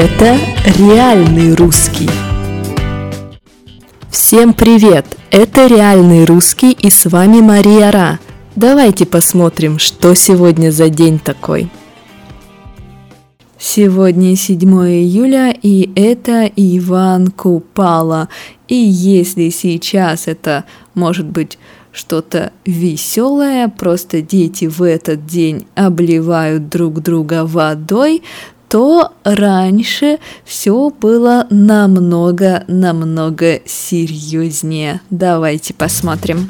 Это реальный русский. Всем привет! Это реальный русский и с вами Мария Ра. Давайте посмотрим, что сегодня за день такой. Сегодня 7 июля, и это Иван Купала. И если сейчас это может быть что-то веселое, просто дети в этот день обливают друг друга водой, то раньше все было намного-намного серьезнее. Давайте посмотрим.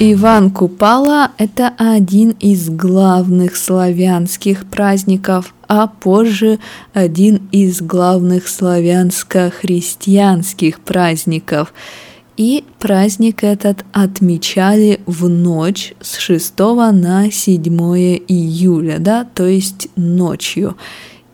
Иван Купала – это один из главных славянских праздников, а позже один из главных славянско-христианских праздников. И праздник этот отмечали в ночь с 6 на 7 июля, да, то есть ночью.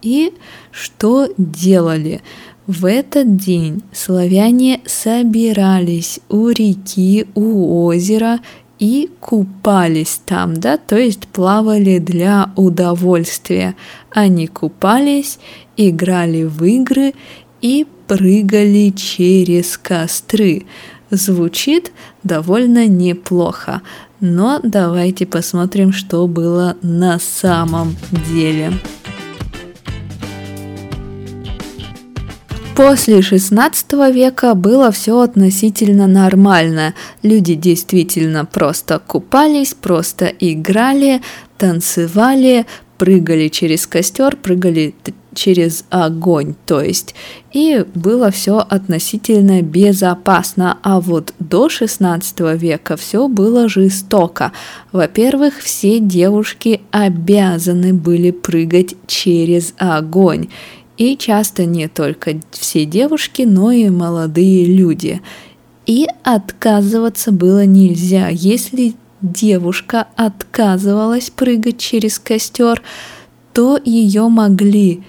И что делали? В этот день славяне собирались у реки, у озера и купались там, да, то есть плавали для удовольствия. Они купались, играли в игры и прыгали через костры. Звучит довольно неплохо, но давайте посмотрим, что было на самом деле. После XVI века было все относительно нормально. Люди действительно просто купались, просто играли, танцевали, прыгали через костер, прыгали через огонь, то есть, и было все относительно безопасно, а вот до 16 века все было жестоко. Во-первых, все девушки обязаны были прыгать через огонь, и часто не только все девушки, но и молодые люди. И отказываться было нельзя. Если девушка отказывалась прыгать через костер, то ее могли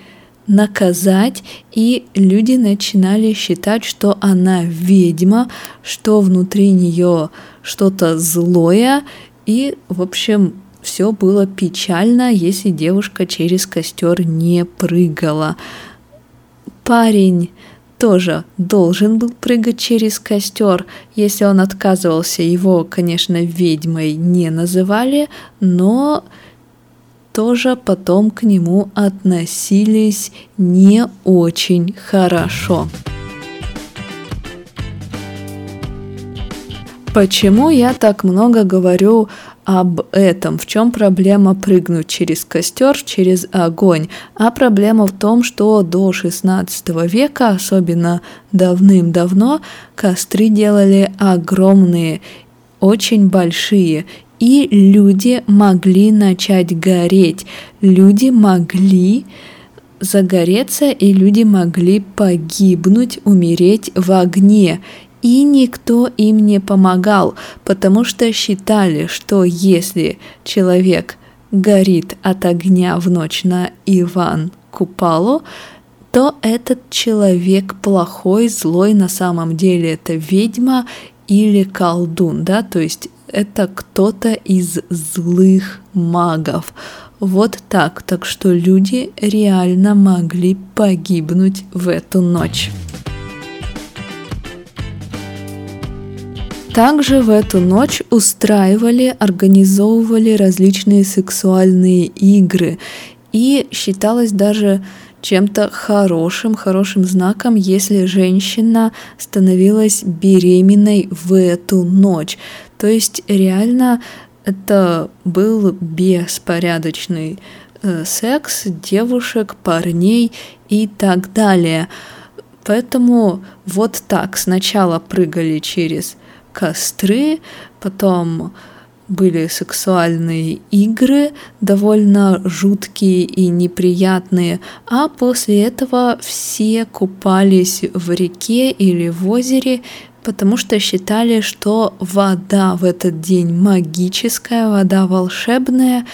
наказать, и люди начинали считать, что она ведьма, что внутри нее что-то злое, и, в общем, все было печально, если девушка через костер не прыгала. Парень тоже должен был прыгать через костер. Если он отказывался, его, конечно, ведьмой не называли, но тоже потом к нему относились не очень хорошо. Почему я так много говорю об этом, в чем проблема прыгнуть через костер, через огонь. А проблема в том, что до 16 века, особенно давным-давно, костры делали огромные, очень большие, и люди могли начать гореть. Люди могли загореться, и люди могли погибнуть, умереть в огне и никто им не помогал, потому что считали, что если человек горит от огня в ночь на Иван Купалу, то этот человек плохой, злой, на самом деле это ведьма или колдун, да, то есть это кто-то из злых магов. Вот так, так что люди реально могли погибнуть в эту ночь. Также в эту ночь устраивали, организовывали различные сексуальные игры. И считалось даже чем-то хорошим, хорошим знаком, если женщина становилась беременной в эту ночь. То есть реально это был беспорядочный э, секс девушек, парней и так далее. Поэтому вот так сначала прыгали через костры, потом были сексуальные игры, довольно жуткие и неприятные, а после этого все купались в реке или в озере, потому что считали, что вода в этот день магическая, вода волшебная,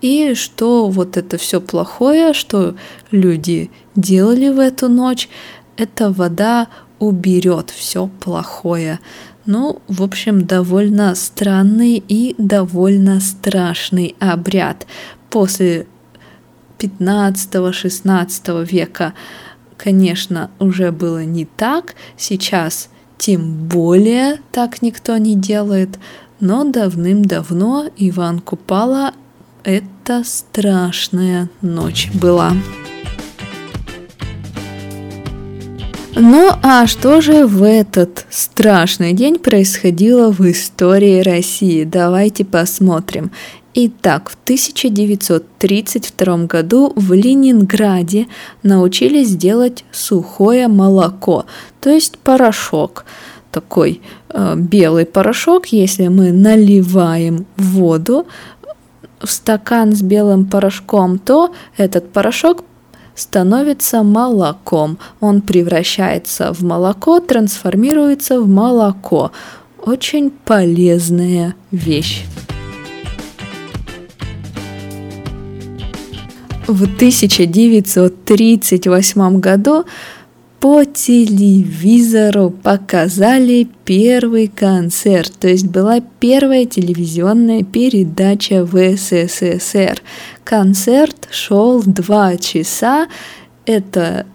и что вот это все плохое, что люди делали в эту ночь, эта вода уберет все плохое. Ну, в общем, довольно странный и довольно страшный обряд. после 15-16 века, конечно, уже было не так. Сейчас тем более так никто не делает. Но давным-давно Иван Купала – это страшная ночь была. Ну а что же в этот страшный день происходило в истории России? Давайте посмотрим. Итак, в 1932 году в Ленинграде научились делать сухое молоко, то есть порошок. Такой э, белый порошок, если мы наливаем воду в стакан с белым порошком, то этот порошок становится молоком. Он превращается в молоко, трансформируется в молоко. Очень полезная вещь. В 1938 году по телевизору показали первый концерт, то есть была первая телевизионная передача в СССР. Концерт шел два часа. Это,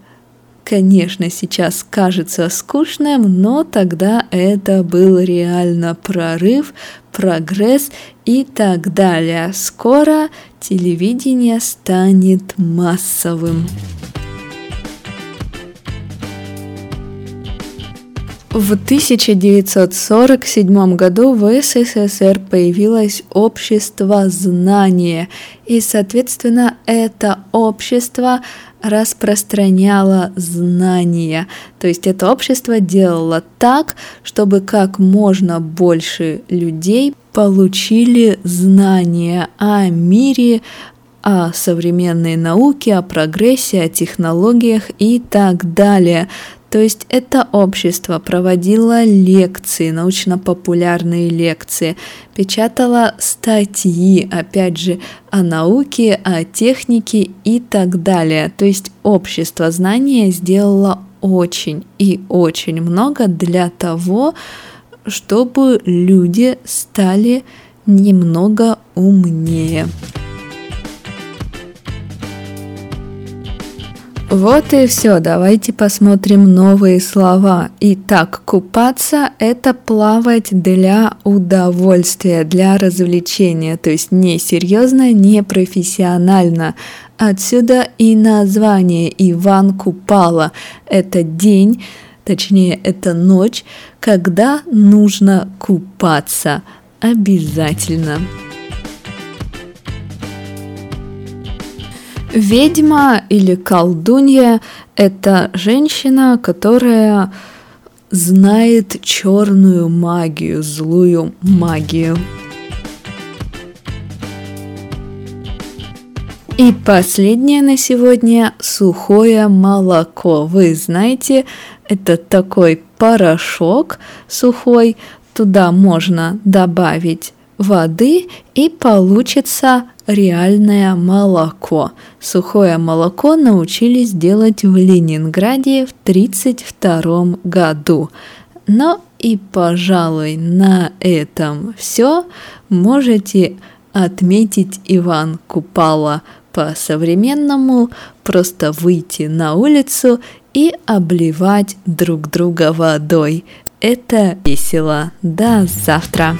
конечно, сейчас кажется скучным, но тогда это был реально прорыв, прогресс и так далее. Скоро телевидение станет массовым. В 1947 году в СССР появилось общество знания, и, соответственно, это общество распространяло знания. То есть это общество делало так, чтобы как можно больше людей получили знания о мире, о современной науке, о прогрессе, о технологиях и так далее. То есть это общество проводило лекции, научно-популярные лекции, печатало статьи, опять же, о науке, о технике и так далее. То есть общество знания сделало очень и очень много для того, чтобы люди стали немного умнее. Вот и все, давайте посмотрим новые слова. Итак, купаться – это плавать для удовольствия, для развлечения, то есть не серьезно, не профессионально. Отсюда и название Иван Купала. Это день, точнее, это ночь, когда нужно купаться. Обязательно. Ведьма или колдунья – это женщина, которая знает черную магию, злую магию. И последнее на сегодня – сухое молоко. Вы знаете, это такой порошок сухой, туда можно добавить воды и получится реальное молоко. Сухое молоко научились делать в Ленинграде в 1932 году. Но и, пожалуй, на этом все. Можете отметить Иван Купала по-современному, просто выйти на улицу и обливать друг друга водой. Это весело. До завтра!